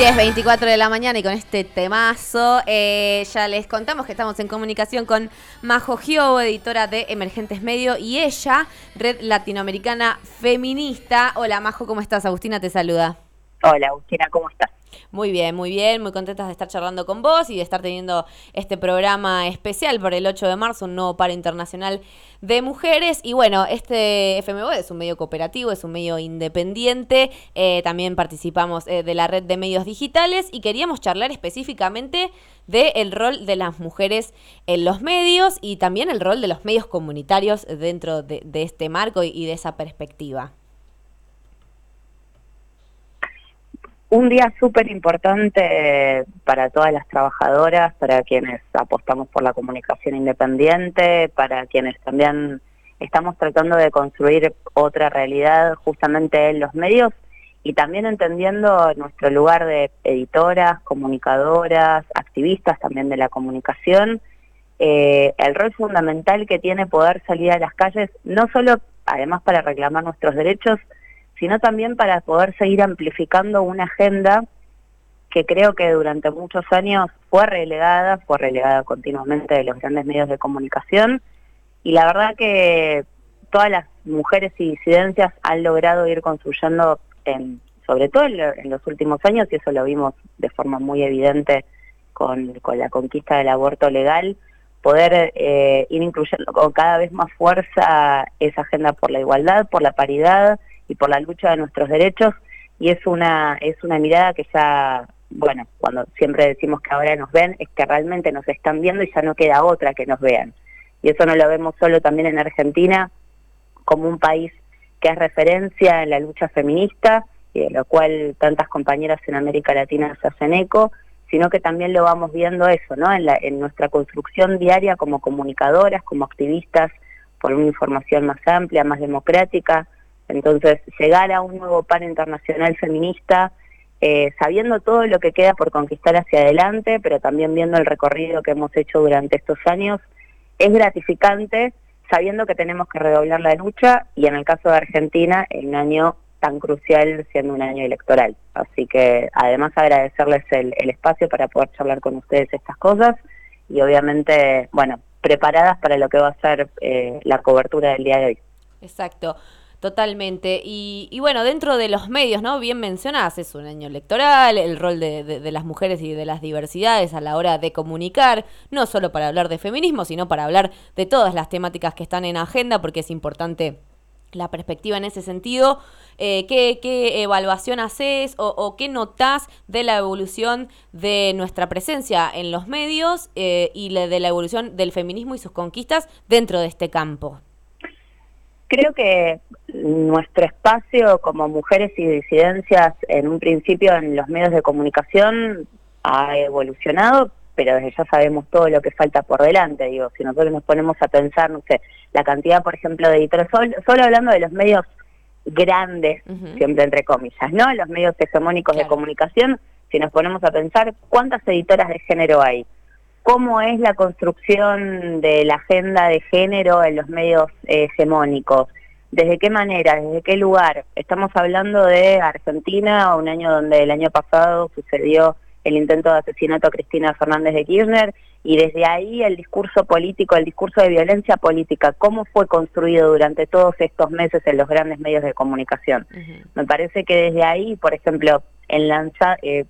10.24 de la mañana y con este temazo eh, ya les contamos que estamos en comunicación con Majo Giobo, editora de Emergentes Medio y ella, Red Latinoamericana Feminista. Hola Majo, ¿cómo estás? Agustina te saluda. Hola Agustina, ¿cómo estás? Muy bien, muy bien, muy contentas de estar charlando con vos y de estar teniendo este programa especial por el 8 de marzo, un nuevo paro internacional de mujeres. Y bueno, este FMO es un medio cooperativo, es un medio independiente, eh, también participamos eh, de la red de medios digitales y queríamos charlar específicamente del rol de las mujeres en los medios y también el rol de los medios comunitarios dentro de, este marco y de esa perspectiva. Un día súper importante para todas las trabajadoras, para quienes apostamos por la comunicación independiente, para quienes también estamos tratando de construir otra realidad justamente en los medios y también entendiendo nuestro lugar de editoras, comunicadoras, activistas también de la comunicación, eh, el rol fundamental que tiene poder salir a las calles, no solo además para reclamar nuestros derechos, sino también para poder seguir amplificando una agenda que creo que durante muchos años fue relegada, fue relegada continuamente de los grandes medios de comunicación, y la verdad que todas las mujeres y disidencias han logrado ir construyendo, en, sobre todo en, los últimos años, y eso lo vimos de forma muy evidente con, la conquista del aborto legal, poder eh, ir incluyendo con cada vez más fuerza esa agenda por la igualdad, por la paridad, y por la lucha de nuestros derechos y es una es una mirada que ya bueno cuando siempre decimos que ahora nos ven es que realmente nos están viendo y ya no queda otra que nos vean. Y eso no lo vemos solo también en Argentina como un país que es referencia en la lucha feminista y de lo cual tantas compañeras en América Latina se hacen eco sino que también lo vamos viendo eso no en, la, en nuestra construcción diaria como comunicadoras como activistas por una información más amplia más democrática entonces, llegar a un nuevo pan internacional feminista, eh, sabiendo todo lo que queda por conquistar hacia adelante, pero también viendo el recorrido que hemos hecho durante estos años, es gratificante, sabiendo que tenemos que redoblar la lucha y en el caso de Argentina, en un año tan crucial siendo un año electoral. Así que además agradecerles el, espacio para poder charlar con ustedes estas cosas y obviamente, bueno, preparadas para lo que va a ser eh, la cobertura del día de hoy. Exacto. Totalmente. Y, bueno, dentro de los medios, ¿no? Bien mencionás, es un año electoral, el rol de, de, las mujeres y de las diversidades a la hora de comunicar, no solo para hablar de feminismo, sino para hablar de todas las temáticas que están en agenda, porque es importante la perspectiva en ese sentido. Eh, ¿qué, evaluación haces o, qué notás de la evolución de nuestra presencia en los medios eh, y de la evolución del feminismo y sus conquistas dentro de este campo? Creo que nuestro espacio como mujeres y disidencias en un principio en los medios de comunicación ha evolucionado, pero desde ya sabemos todo lo que falta por delante. Digo, si nosotros nos ponemos a pensar, no sé, la cantidad, por ejemplo, de editores, solo, hablando de los medios grandes, siempre entre comillas, ¿no? Los medios hegemónicos de comunicación, si nos ponemos a pensar, ¿cuántas editoras de género hay? Cómo es la construcción de la agenda de género en los medios eh, hegemónicos, desde qué manera, desde qué lugar. Estamos hablando de Argentina, un año donde el año pasado sucedió el intento de asesinato a Cristina Fernández de Kirchner y desde ahí el discurso político, el discurso de violencia política, cómo fue construido durante todos estos meses en los grandes medios de comunicación. Me parece que desde ahí, por ejemplo, en lanza, eh,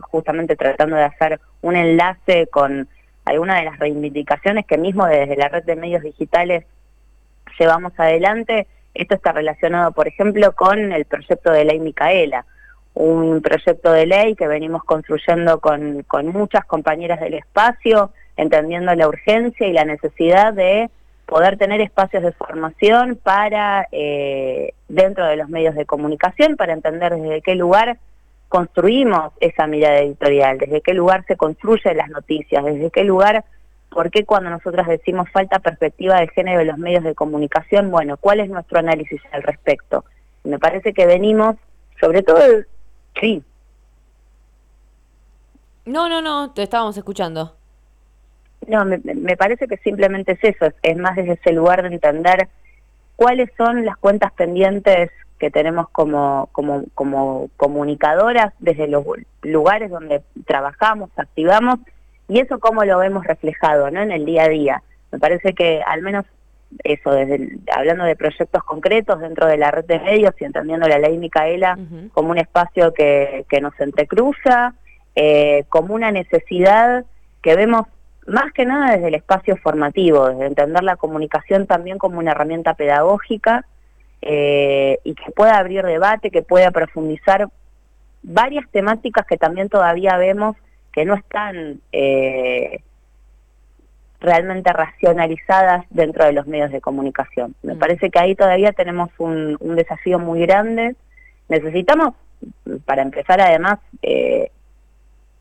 justamente tratando de hacer un enlace con alguna de las reivindicaciones que mismo desde la red de medios digitales llevamos adelante. Esto está relacionado, por ejemplo, con el proyecto de ley Micaela, un proyecto de ley que venimos construyendo con, con muchas compañeras del espacio, entendiendo la urgencia y la necesidad de poder tener espacios de formación para eh, dentro de los medios de comunicación, para entender desde qué lugar construimos esa mirada editorial, desde qué lugar se construyen las noticias, desde qué lugar, por qué cuando nosotras decimos falta perspectiva de género en los medios de comunicación, bueno, ¿cuál es nuestro análisis al respecto? Me parece que venimos, sobre todo, sí. No, no, no, te estábamos escuchando. No, me, me parece que simplemente es eso, es más desde ese lugar de entender cuáles son las cuentas pendientes que tenemos como, como, como comunicadoras desde los lugares donde trabajamos, activamos, y eso cómo lo vemos reflejado ¿no? en el día a día. Me parece que al menos eso, desde hablando de proyectos concretos dentro de la red de medios y entendiendo la ley Micaela como un espacio que, que nos entrecruza, eh, como una necesidad que vemos más que nada desde el espacio formativo, desde entender la comunicación también como una herramienta pedagógica eh, y que pueda abrir debate, que pueda profundizar varias temáticas que también todavía vemos que no están eh, realmente racionalizadas dentro de los medios de comunicación. Me mm. parece que ahí todavía tenemos un, desafío muy grande. Necesitamos, para empezar además, eh,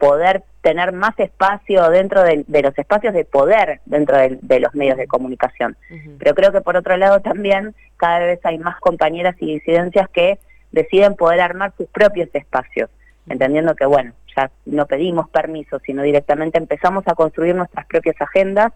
poder tener más espacio dentro de, los espacios de poder dentro de, los medios de comunicación. Pero creo que por otro lado también cada vez hay más compañeras y disidencias que deciden poder armar sus propios espacios, entendiendo que, bueno, ya no pedimos permiso, sino directamente empezamos a construir nuestras propias agendas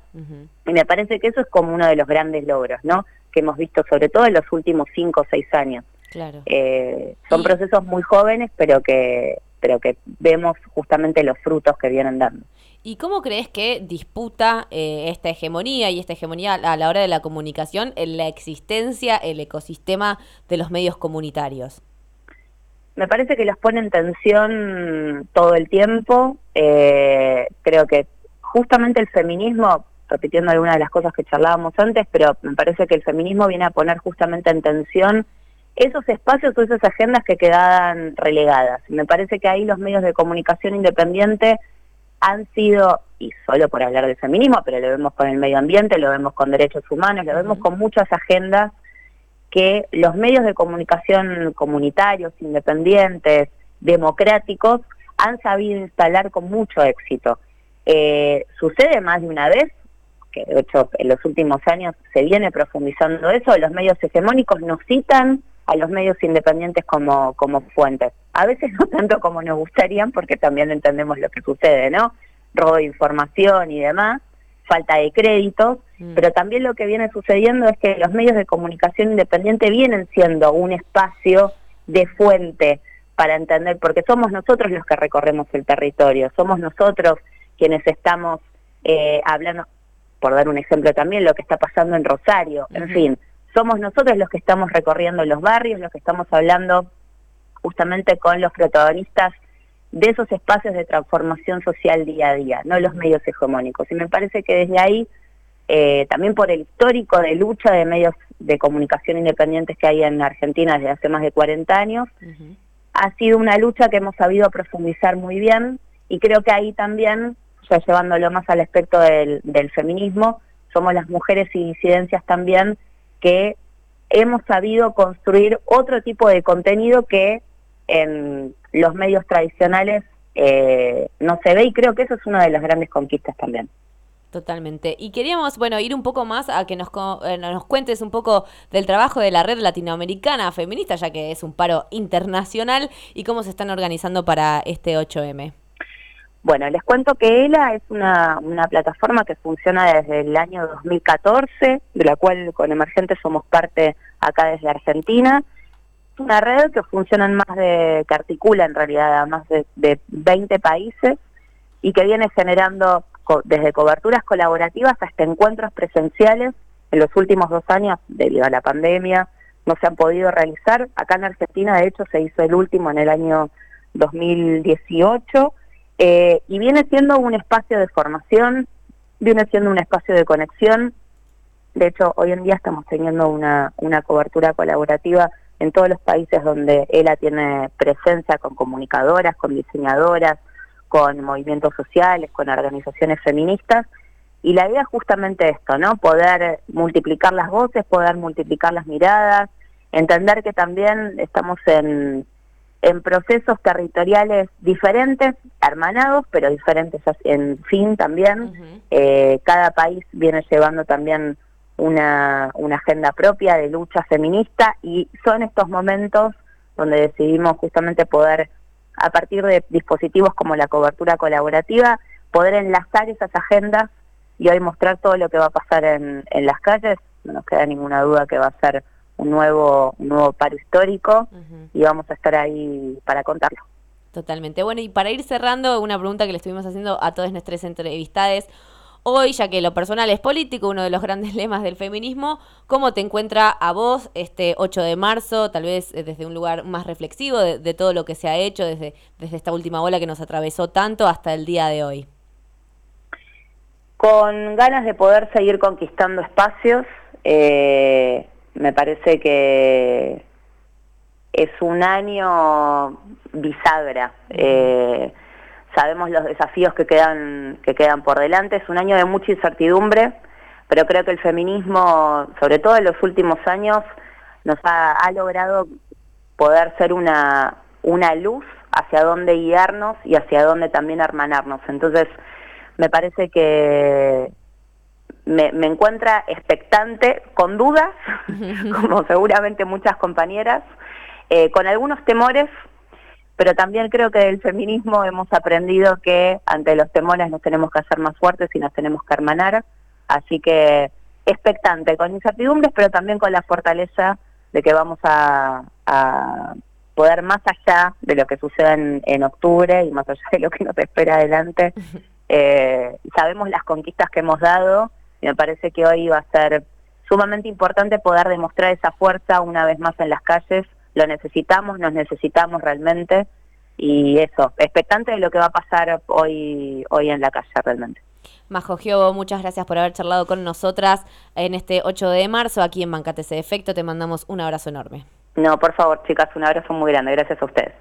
y me parece que eso es como uno de los grandes logros, ¿no? Que hemos visto sobre todo en los últimos cinco o seis años. Claro. Eh, son procesos muy jóvenes, pero que, pero que vemos justamente los frutos que vienen dando. ¿Y cómo crees que disputa eh, esta hegemonía y esta hegemonía a la hora de la comunicación en la existencia, el ecosistema de los medios comunitarios? Me parece que los pone en tensión todo el tiempo. Eh, creo que justamente el feminismo, repitiendo algunas de las cosas que charlábamos antes, pero me parece que el feminismo viene a poner justamente en tensión esos espacios o esas agendas que quedaban relegadas. Me parece que ahí los medios de comunicación independiente han sido, y solo por hablar de feminismo, pero lo vemos con el medio ambiente, lo vemos con derechos humanos, lo vemos con muchas agendas que los medios de comunicación comunitarios, independientes, democráticos, han sabido instalar con mucho éxito. Eh, sucede más de una vez, que de hecho en los últimos años se viene profundizando eso, los medios hegemónicos nos citan a los medios independientes como, como fuentes. A veces no tanto como nos gustarían, porque también entendemos lo que sucede, ¿no? Robo de información y demás, falta de créditos, mm. pero también lo que viene sucediendo es que los medios de comunicación independiente vienen siendo un espacio de fuente para entender, porque somos nosotros los que recorremos el territorio, somos nosotros quienes estamos eh, hablando, por dar un ejemplo también, lo que está pasando en Rosario, en fin, somos nosotros los que estamos recorriendo los barrios, los que estamos hablando justamente con los protagonistas de esos espacios de transformación social día a día, no los medios hegemónicos. Y me parece que desde ahí, eh, también por el histórico de lucha de medios de comunicación independientes que hay en Argentina desde hace más de 40 años, ha sido una lucha que hemos sabido profundizar muy bien y creo que ahí también, ya llevándolo más al aspecto del, del feminismo, somos las mujeres y disidencias también que hemos sabido construir otro tipo de contenido que en los medios tradicionales eh, no se ve y creo que eso es una de las grandes conquistas también. Totalmente. Y queríamos, bueno, ir un poco más a que nos, eh, nos cuentes un poco del trabajo de la red latinoamericana feminista, ya que es un paro internacional, y cómo se están organizando para este 8M. Bueno, les cuento que ELA es una, plataforma que funciona desde el año 2014, de la cual con Emergente somos parte acá desde Argentina. Es una red que funciona en más de, que articula en realidad a más de, de 20 países y que viene generando desde coberturas colaborativas hasta encuentros presenciales. En los últimos dos años, debido a la pandemia, no se han podido realizar. Acá en Argentina, de hecho, se hizo el último en el año 2018 eh, y viene siendo un espacio de formación, viene siendo un espacio de conexión. De hecho, hoy en día estamos teniendo una, una cobertura colaborativa en todos los países donde ELA tiene presencia con comunicadoras, con diseñadoras, con movimientos sociales, con organizaciones feministas. Y la idea es justamente esto, ¿no? Poder multiplicar las voces, poder multiplicar las miradas, entender que también estamos en, en procesos territoriales diferentes, hermanados, pero diferentes en fin también. Eh, cada país viene llevando también una, una agenda propia de lucha feminista y son estos momentos donde decidimos justamente poder, a partir de dispositivos como la cobertura colaborativa, poder enlazar esas agendas y hoy mostrar todo lo que va a pasar en, en las calles. No nos queda ninguna duda que va a ser un nuevo, un nuevo paro histórico y vamos a estar ahí para contarlo. Totalmente. Bueno, y para ir cerrando, una pregunta que le estuvimos haciendo a todas nuestras entrevistadas hoy, ya que lo personal es político, uno de los grandes lemas del feminismo, ¿cómo te encuentra a vos este 8 de marzo, tal vez eh, desde un lugar más reflexivo de, todo lo que se ha hecho desde, desde esta última ola que nos atravesó tanto hasta el día de hoy? Con ganas de poder seguir conquistando espacios, eh, me parece que es un año bisagra. Eh, sabemos los desafíos que quedan, que quedan por delante. Es un año de mucha incertidumbre, pero creo que el feminismo, sobre todo en los últimos años, nos ha, logrado poder ser una, una luz hacia dónde guiarnos y hacia dónde también hermanarnos. Entonces, me parece que me, me encuentra expectante, con dudas, como seguramente muchas compañeras, eh, con algunos temores, pero también creo que del feminismo hemos aprendido que ante los temores nos tenemos que hacer más fuertes y nos tenemos que hermanar, así que expectante, con incertidumbres, pero también con la fortaleza de que vamos a, poder más allá de lo que suceda en, octubre y más allá de lo que nos espera adelante. Eh, sabemos las conquistas que hemos dado y me parece que hoy va a ser sumamente importante poder demostrar esa fuerza una vez más en las calles lo necesitamos, nos necesitamos realmente y eso, expectante de lo que va a pasar hoy, hoy en la calle realmente. Majo Giobo, muchas gracias por haber charlado con nosotras en este 8 de marzo aquí en Bancate ese Efecto. Te mandamos un abrazo enorme. No, por favor, chicas, un abrazo muy grande. Gracias a ustedes.